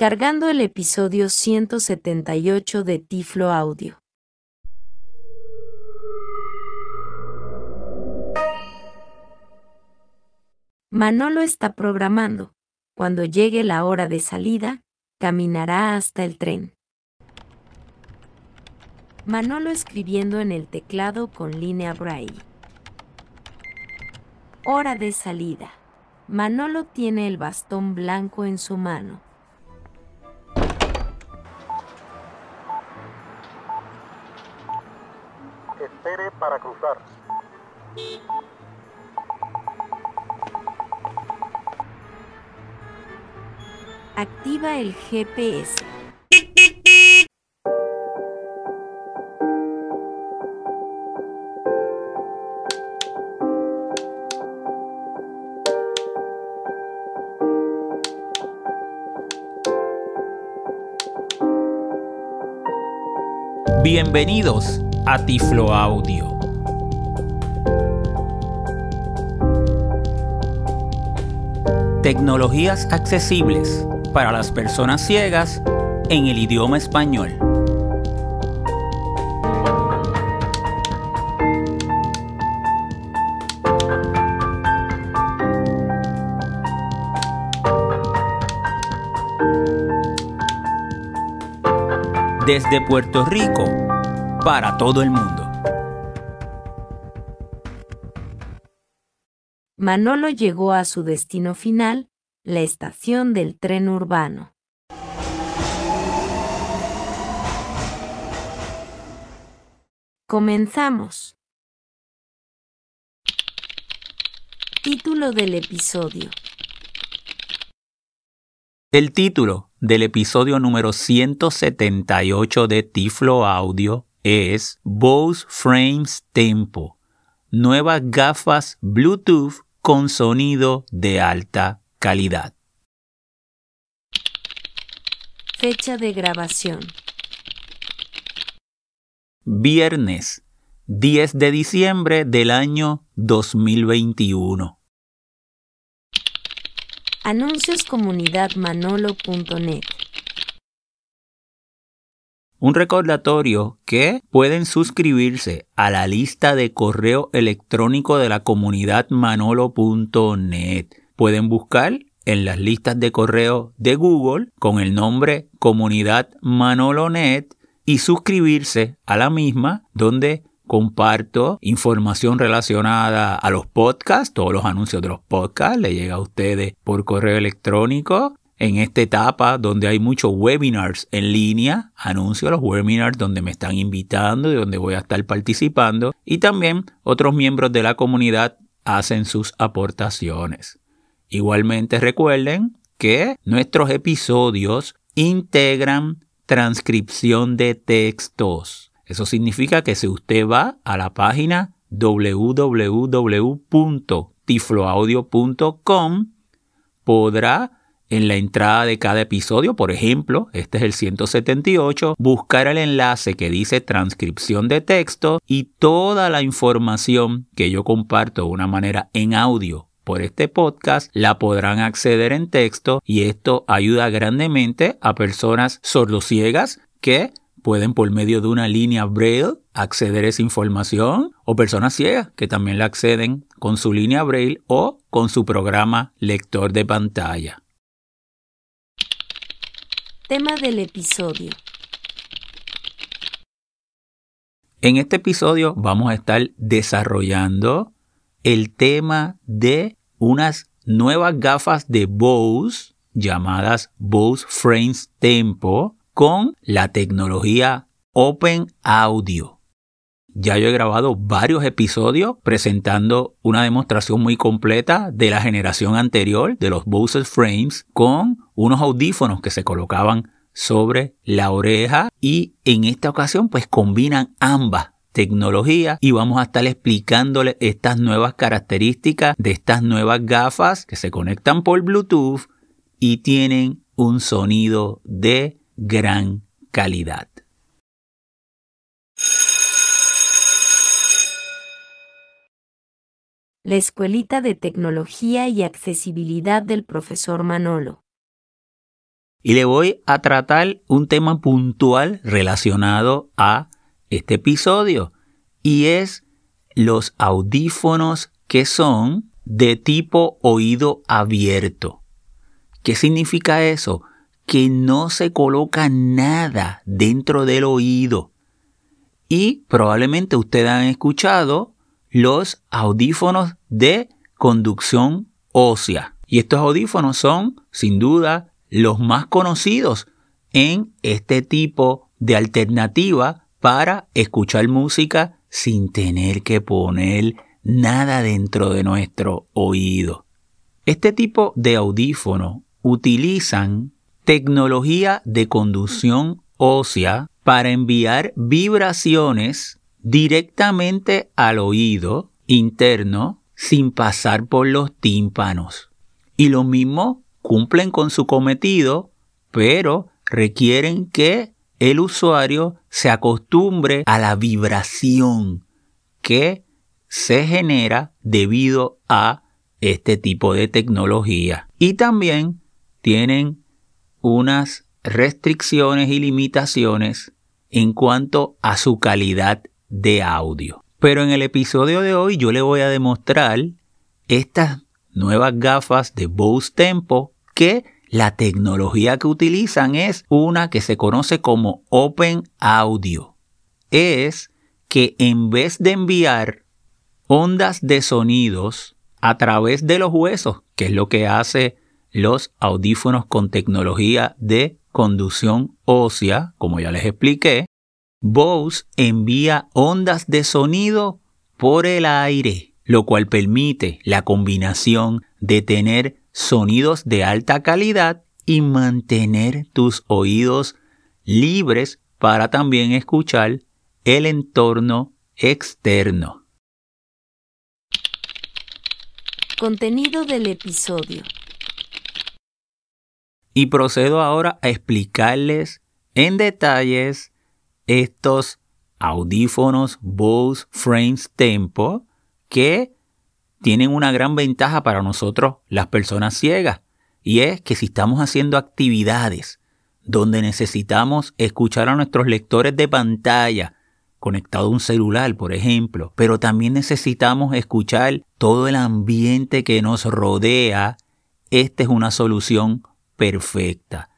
Cargando el episodio 178 de Tiflo Audio. Manolo está programando. Cuando llegue la hora de salida, caminará hasta el tren. Manolo escribiendo en el teclado con línea braille. Hora de salida. Manolo tiene el bastón blanco en su mano. Espere para cruzar. Activa el GPS. Bienvenidos a Tiflo Audio. Tecnologías accesibles para las personas ciegas en el idioma español. Desde Puerto Rico para todo el mundo. Manolo llegó a su destino final, la estación del tren urbano. Comenzamos. Título del episodio. El título del episodio número 178 de Tiflo Audio es Bose Frames Tempo, nuevas gafas Bluetooth con sonido de alta calidad. Fecha de grabación. Viernes 10 de diciembre del año 2021. Anuncios comunidadmanolo.net. Un recordatorio que pueden suscribirse a la lista de correo electrónico de la comunidad manolo.net. Pueden buscar en las listas de correo de Google con el nombre Comunidad Manolonet y suscribirse a la misma donde comparto información relacionada a los podcasts, todos los anuncios de los podcasts le llega a ustedes por correo electrónico. En esta etapa donde hay muchos webinars en línea, anuncio los webinars donde me están invitando y donde voy a estar participando y también otros miembros de la comunidad hacen sus aportaciones. Igualmente recuerden que nuestros episodios integran transcripción de textos. Eso significa que si usted va a la página www.tifloaudio.com podrá en la entrada de cada episodio, por ejemplo, este es el 178, buscar el enlace que dice transcripción de texto y toda la información que yo comparto de una manera en audio por este podcast la podrán acceder en texto y esto ayuda grandemente a personas sordociegas que pueden por medio de una línea braille acceder a esa información o personas ciegas que también la acceden con su línea braille o con su programa lector de pantalla. Tema del episodio. En este episodio vamos a estar desarrollando el tema de unas nuevas gafas de Bose llamadas Bose Frames Tempo con la tecnología Open Audio. Ya yo he grabado varios episodios presentando una demostración muy completa de la generación anterior de los Bose Frames con unos audífonos que se colocaban sobre la oreja y en esta ocasión pues combinan ambas tecnologías y vamos a estar explicándole estas nuevas características de estas nuevas gafas que se conectan por Bluetooth y tienen un sonido de gran calidad. La Escuelita de Tecnología y Accesibilidad del profesor Manolo. y le voy a tratar un tema puntual relacionado a este episodio y es los audífonos que son de tipo oído abierto. ¿Qué significa eso? Que no se coloca nada dentro del oído. Y probablemente ustedes han escuchado los audífonos de conducción ósea. Y estos audífonos son, sin duda, los más conocidos en este tipo de alternativa para escuchar música sin tener que poner nada dentro de nuestro oído. Este tipo de audífono utilizan tecnología de conducción ósea para enviar vibraciones directamente al oído interno sin pasar por los tímpanos. Y lo mismo cumplen con su cometido, pero requieren que el usuario se acostumbre a la vibración que se genera debido a este tipo de tecnología. Y también tienen unas restricciones y limitaciones en cuanto a su calidad de audio. Pero en el episodio de hoy yo le voy a demostrar estas nuevas gafas de Bose Tempo que la tecnología que utilizan es una que se conoce como Open Audio. Es que en vez de enviar ondas de sonidos a través de los huesos, que es lo que hace los audífonos con tecnología de conducción ósea, como ya les expliqué, Bose envía ondas de sonido por el aire, lo cual permite la combinación de tener sonidos de alta calidad y mantener tus oídos libres para también escuchar el entorno externo. Contenido del episodio. Y procedo ahora a explicarles en detalles estos audífonos Bose Frames Tempo que tienen una gran ventaja para nosotros las personas ciegas y es que si estamos haciendo actividades donde necesitamos escuchar a nuestros lectores de pantalla conectado a un celular, por ejemplo, pero también necesitamos escuchar todo el ambiente que nos rodea, esta es una solución perfecta.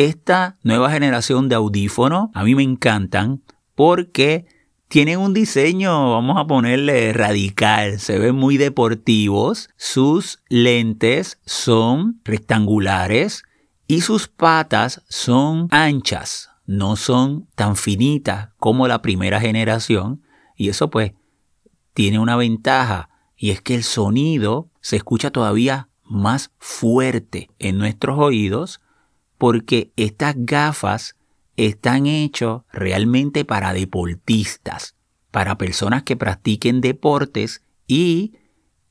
Esta nueva generación de audífonos a mí me encantan porque tienen un diseño, vamos a ponerle radical, se ven muy deportivos, sus lentes son rectangulares y sus patas son anchas, no son tan finitas como la primera generación y eso pues tiene una ventaja y es que el sonido se escucha todavía más fuerte en nuestros oídos porque estas gafas están hechos realmente para deportistas, para personas que practiquen deportes y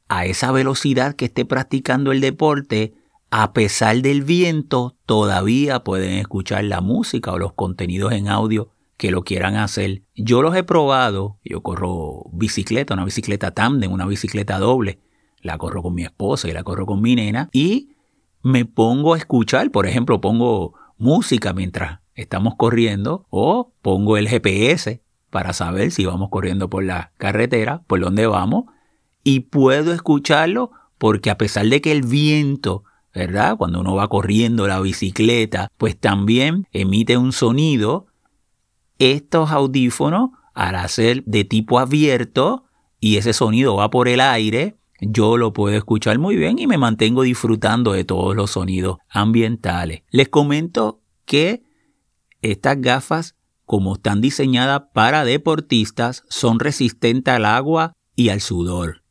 a esa velocidad que esté practicando el deporte, a pesar del viento, todavía pueden escuchar la música o los contenidos en audio que lo quieran hacer. Yo los he probado, yo corro bicicleta, una bicicleta tándem, una bicicleta doble, la corro con mi esposa y la corro con mi nena y me pongo a escuchar, por ejemplo, pongo música mientras estamos corriendo o pongo el GPS para saber si vamos corriendo por la carretera, por dónde vamos, y puedo escucharlo porque a pesar de que el viento, ¿verdad? Cuando uno va corriendo la bicicleta, pues también emite un sonido, estos audífonos, al hacer de tipo abierto, y ese sonido va por el aire, yo lo puedo escuchar muy bien y me mantengo disfrutando de todos los sonidos ambientales. Les comento que estas gafas, como están diseñadas para deportistas, son resistentes al agua y al sudor.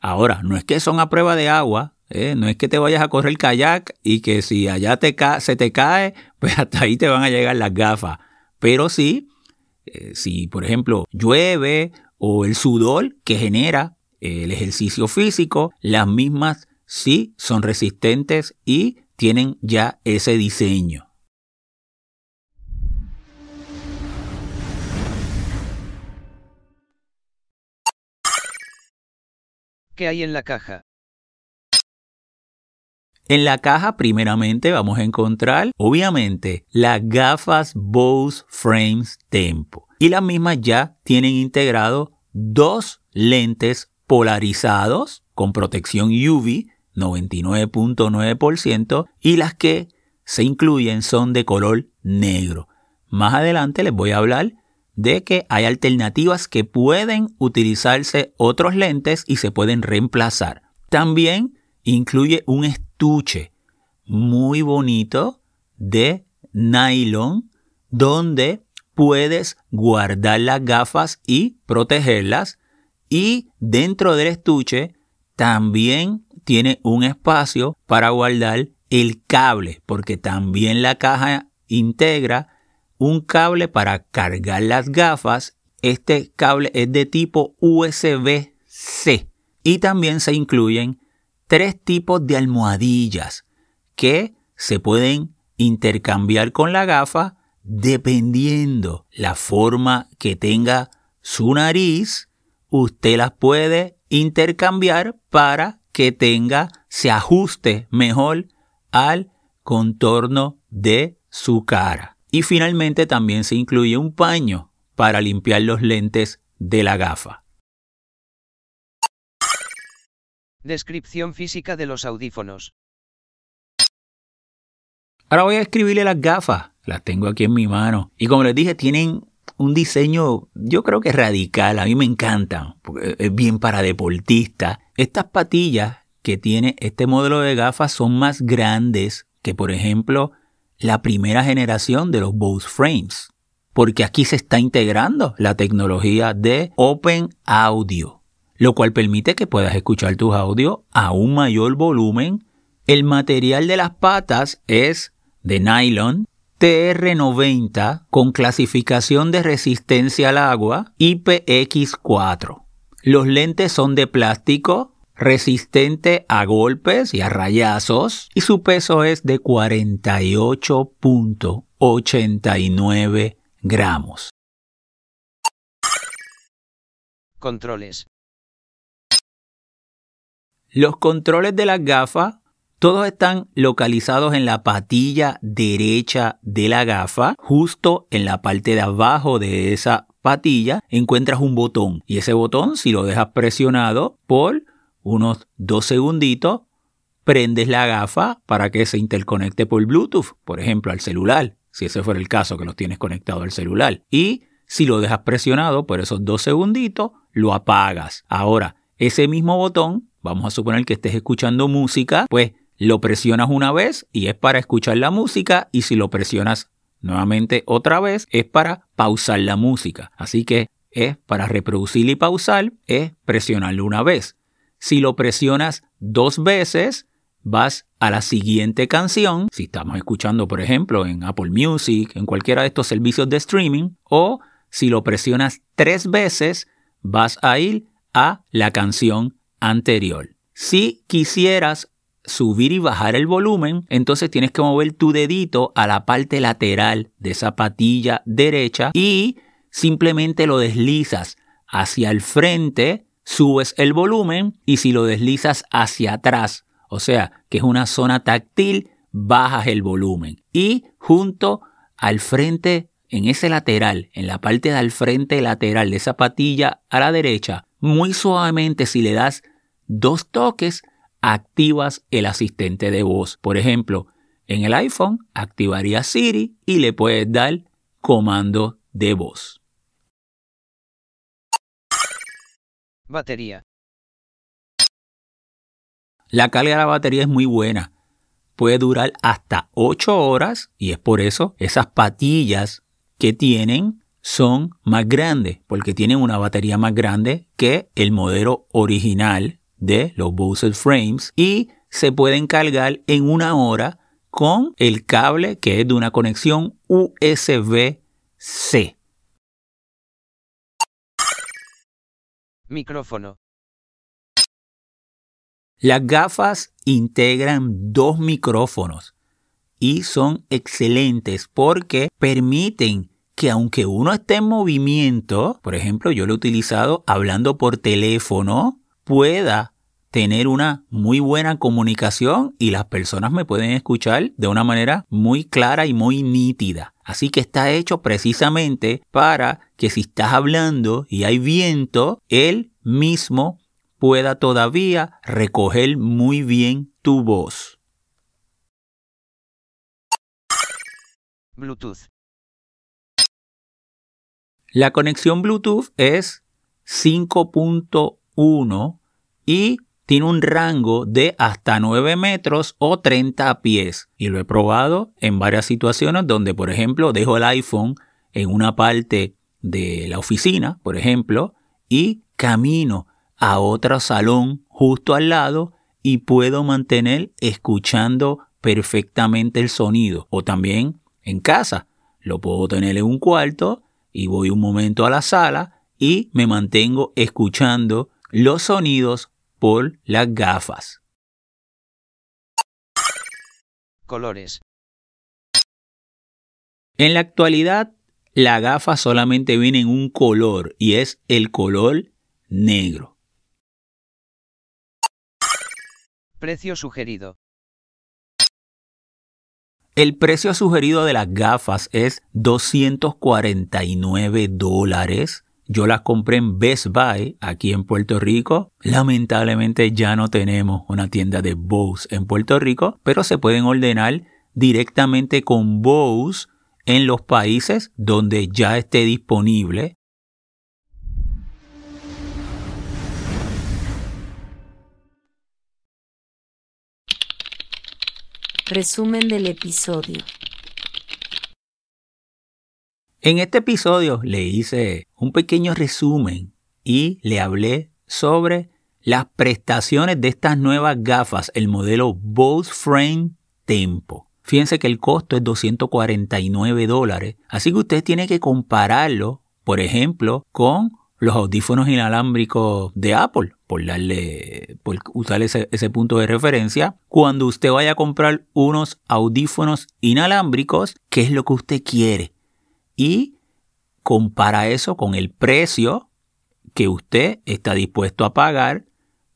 Ahora, no es que son a prueba de agua, ¿eh? no es que te vayas a correr kayak y que si allá te se te cae, pues hasta ahí te van a llegar las gafas. Pero sí, eh, si por ejemplo llueve o el sudor que genera el ejercicio físico, las mismas sí son resistentes y tienen ya ese diseño. ¿Qué hay en la caja? En la caja primeramente vamos a encontrar, obviamente, las gafas Bose Frames Tempo. Y las mismas ya tienen integrado dos lentes polarizados con protección UV 99.9% y las que se incluyen son de color negro. Más adelante les voy a hablar de que hay alternativas que pueden utilizarse otros lentes y se pueden reemplazar. También incluye un estuche muy bonito de nylon donde puedes guardar las gafas y protegerlas y dentro del estuche también tiene un espacio para guardar el cable porque también la caja integra un cable para cargar las gafas. Este cable es de tipo USB-C. Y también se incluyen tres tipos de almohadillas que se pueden intercambiar con la gafa dependiendo la forma que tenga su nariz. Usted las puede intercambiar para que tenga, se ajuste mejor al contorno de su cara. Y finalmente también se incluye un paño para limpiar los lentes de la gafa. Descripción física de los audífonos. Ahora voy a escribirle las gafas. Las tengo aquí en mi mano. Y como les dije, tienen un diseño, yo creo que radical. A mí me encanta. Es bien para deportistas. Estas patillas que tiene este modelo de gafas son más grandes que, por ejemplo, la primera generación de los Bose Frames, porque aquí se está integrando la tecnología de Open Audio, lo cual permite que puedas escuchar tus audios a un mayor volumen. El material de las patas es de nylon TR90 con clasificación de resistencia al agua IPX4. Los lentes son de plástico resistente a golpes y a rayazos y su peso es de 48.89 gramos. Controles. Los controles de las gafas todos están localizados en la patilla derecha de la gafa. Justo en la parte de abajo de esa patilla encuentras un botón y ese botón si lo dejas presionado por unos dos segunditos, prendes la gafa para que se interconecte por Bluetooth, por ejemplo, al celular, si ese fuera el caso que lo tienes conectado al celular. Y si lo dejas presionado por esos dos segunditos, lo apagas. Ahora, ese mismo botón, vamos a suponer que estés escuchando música, pues lo presionas una vez y es para escuchar la música y si lo presionas nuevamente otra vez es para pausar la música. Así que es para reproducir y pausar, es presionarlo una vez. Si lo presionas dos veces, vas a la siguiente canción, si estamos escuchando por ejemplo en Apple Music, en cualquiera de estos servicios de streaming, o si lo presionas tres veces, vas a ir a la canción anterior. Si quisieras subir y bajar el volumen, entonces tienes que mover tu dedito a la parte lateral de esa patilla derecha y simplemente lo deslizas hacia el frente subes el volumen y si lo deslizas hacia atrás, o sea, que es una zona táctil, bajas el volumen. Y junto al frente, en ese lateral, en la parte del frente lateral de esa patilla a la derecha, muy suavemente si le das dos toques, activas el asistente de voz. Por ejemplo, en el iPhone activaría Siri y le puedes dar comando de voz. Batería. La carga de la batería es muy buena. Puede durar hasta 8 horas y es por eso esas patillas que tienen son más grandes porque tienen una batería más grande que el modelo original de los Bose Frames y se pueden cargar en una hora con el cable que es de una conexión USB-C. Micrófono. Las gafas integran dos micrófonos y son excelentes porque permiten que aunque uno esté en movimiento, por ejemplo, yo lo he utilizado hablando por teléfono, pueda tener una muy buena comunicación y las personas me pueden escuchar de una manera muy clara y muy nítida. Así que está hecho precisamente para que si estás hablando y hay viento, él mismo pueda todavía recoger muy bien tu voz. Bluetooth. La conexión Bluetooth es 5.1 y tiene un rango de hasta 9 metros o 30 pies. Y lo he probado en varias situaciones donde, por ejemplo, dejo el iPhone en una parte de la oficina, por ejemplo, y camino a otro salón justo al lado y puedo mantener escuchando perfectamente el sonido. O también en casa. Lo puedo tener en un cuarto y voy un momento a la sala y me mantengo escuchando los sonidos por las gafas. Colores. En la actualidad, la gafa solamente viene en un color y es el color negro. Precio sugerido. El precio sugerido de las gafas es 249 dólares yo las compré en Best Buy aquí en Puerto Rico. Lamentablemente ya no tenemos una tienda de Bose en Puerto Rico, pero se pueden ordenar directamente con Bose en los países donde ya esté disponible. Resumen del episodio. En este episodio le hice un pequeño resumen y le hablé sobre las prestaciones de estas nuevas gafas, el modelo Bose Frame Tempo. Fíjense que el costo es 249 dólares, así que usted tiene que compararlo, por ejemplo, con los audífonos inalámbricos de Apple, por darle, por usar ese, ese punto de referencia. Cuando usted vaya a comprar unos audífonos inalámbricos, ¿qué es lo que usted quiere? Y compara eso con el precio que usted está dispuesto a pagar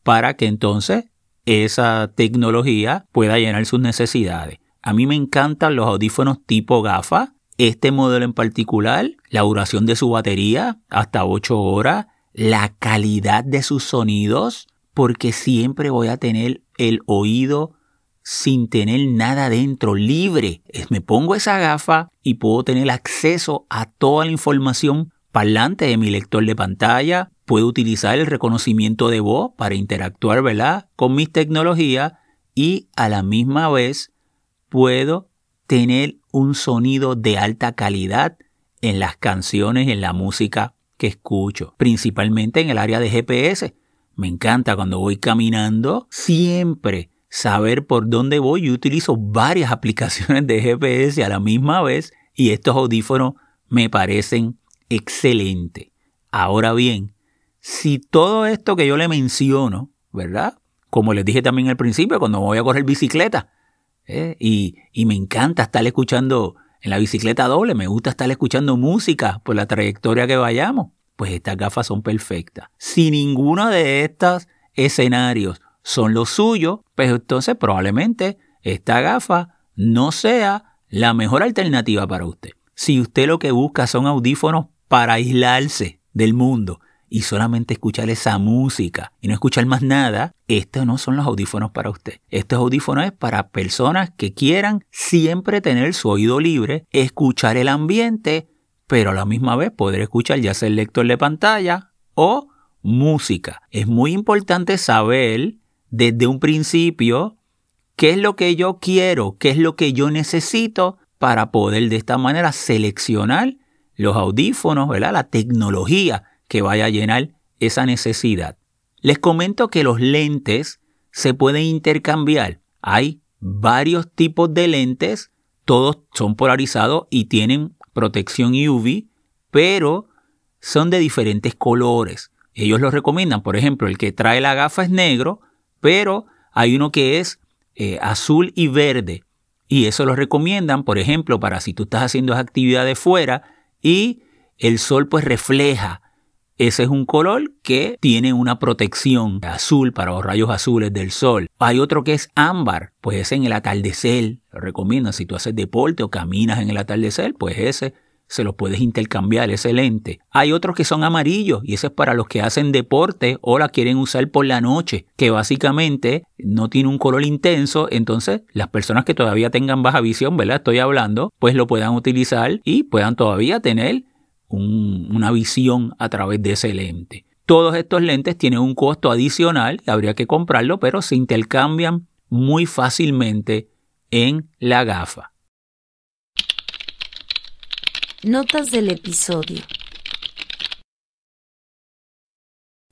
para que entonces esa tecnología pueda llenar sus necesidades. A mí me encantan los audífonos tipo GAFA. Este modelo en particular, la duración de su batería, hasta 8 horas, la calidad de sus sonidos, porque siempre voy a tener el oído sin tener nada dentro, libre. Me pongo esa gafa y puedo tener acceso a toda la información parlante de mi lector de pantalla. Puedo utilizar el reconocimiento de voz para interactuar con mis tecnologías y a la misma vez puedo tener un sonido de alta calidad en las canciones en la música que escucho, principalmente en el área de GPS. Me encanta cuando voy caminando, siempre saber por dónde voy. Yo utilizo varias aplicaciones de GPS a la misma vez y estos audífonos me parecen excelentes. Ahora bien, si todo esto que yo le menciono, ¿verdad? Como les dije también al principio, cuando voy a correr bicicleta, ¿eh? y, y me encanta estar escuchando en la bicicleta doble, me gusta estar escuchando música por la trayectoria que vayamos, pues estas gafas son perfectas. Si ninguno de estos escenarios son los suyos, pues entonces probablemente esta gafa no sea la mejor alternativa para usted. Si usted lo que busca son audífonos para aislarse del mundo y solamente escuchar esa música y no escuchar más nada, estos no son los audífonos para usted. Estos audífonos es para personas que quieran siempre tener su oído libre, escuchar el ambiente, pero a la misma vez poder escuchar ya sea el lector de pantalla o música. Es muy importante saber desde un principio qué es lo que yo quiero, qué es lo que yo necesito para poder de esta manera seleccionar los audífonos, ¿verdad? la tecnología que vaya a llenar esa necesidad. Les comento que los lentes se pueden intercambiar. Hay varios tipos de lentes, todos son polarizados y tienen protección UV, pero son de diferentes colores. Ellos los recomiendan, por ejemplo, el que trae la gafa es negro, pero hay uno que es eh, azul y verde. Y eso lo recomiendan, por ejemplo, para si tú estás haciendo actividades fuera y el sol pues refleja ese es un color que tiene una protección azul para los rayos azules del sol. Hay otro que es ámbar, pues ese en el atardecer, lo recomiendo, si tú haces deporte o caminas en el atardecer, pues ese se los puedes intercambiar, ese lente. Hay otros que son amarillos y ese es para los que hacen deporte o la quieren usar por la noche, que básicamente no tiene un color intenso, entonces las personas que todavía tengan baja visión, ¿verdad? Estoy hablando, pues lo puedan utilizar y puedan todavía tener una visión a través de ese lente. Todos estos lentes tienen un costo adicional, habría que comprarlo, pero se intercambian muy fácilmente en la gafa. Notas del episodio.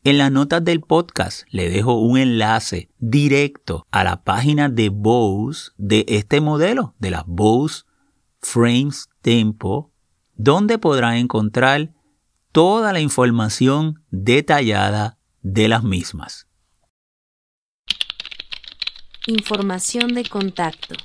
En las notas del podcast le dejo un enlace directo a la página de Bose de este modelo, de las Bose Frames Tempo, donde podrá encontrar toda la información detallada de las mismas. Información de contacto.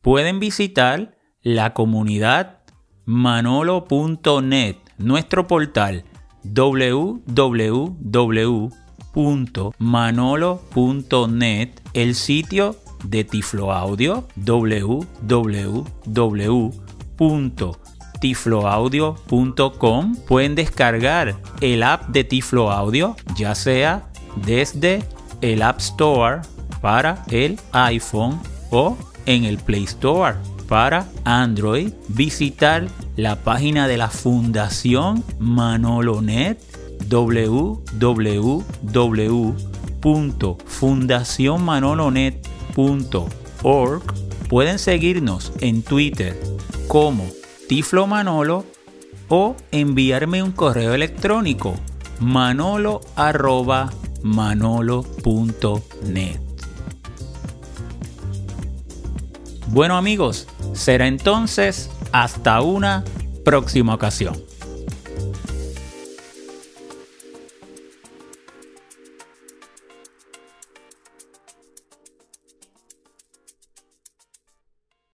Pueden visitar la comunidad manolo.net, nuestro portal www.manolo.net, el sitio de Tiflo Audio www.tifloaudio.com. Pueden descargar el app de Tiflo Audio, ya sea desde el App Store para el iPhone o en el Play Store para Android, visitar la página de la Fundación Manolonet www.fundacionmanolonet.org. Pueden seguirnos en Twitter como Tiflo Manolo o enviarme un correo electrónico manolo@manolo.net. Bueno amigos, será entonces hasta una próxima ocasión.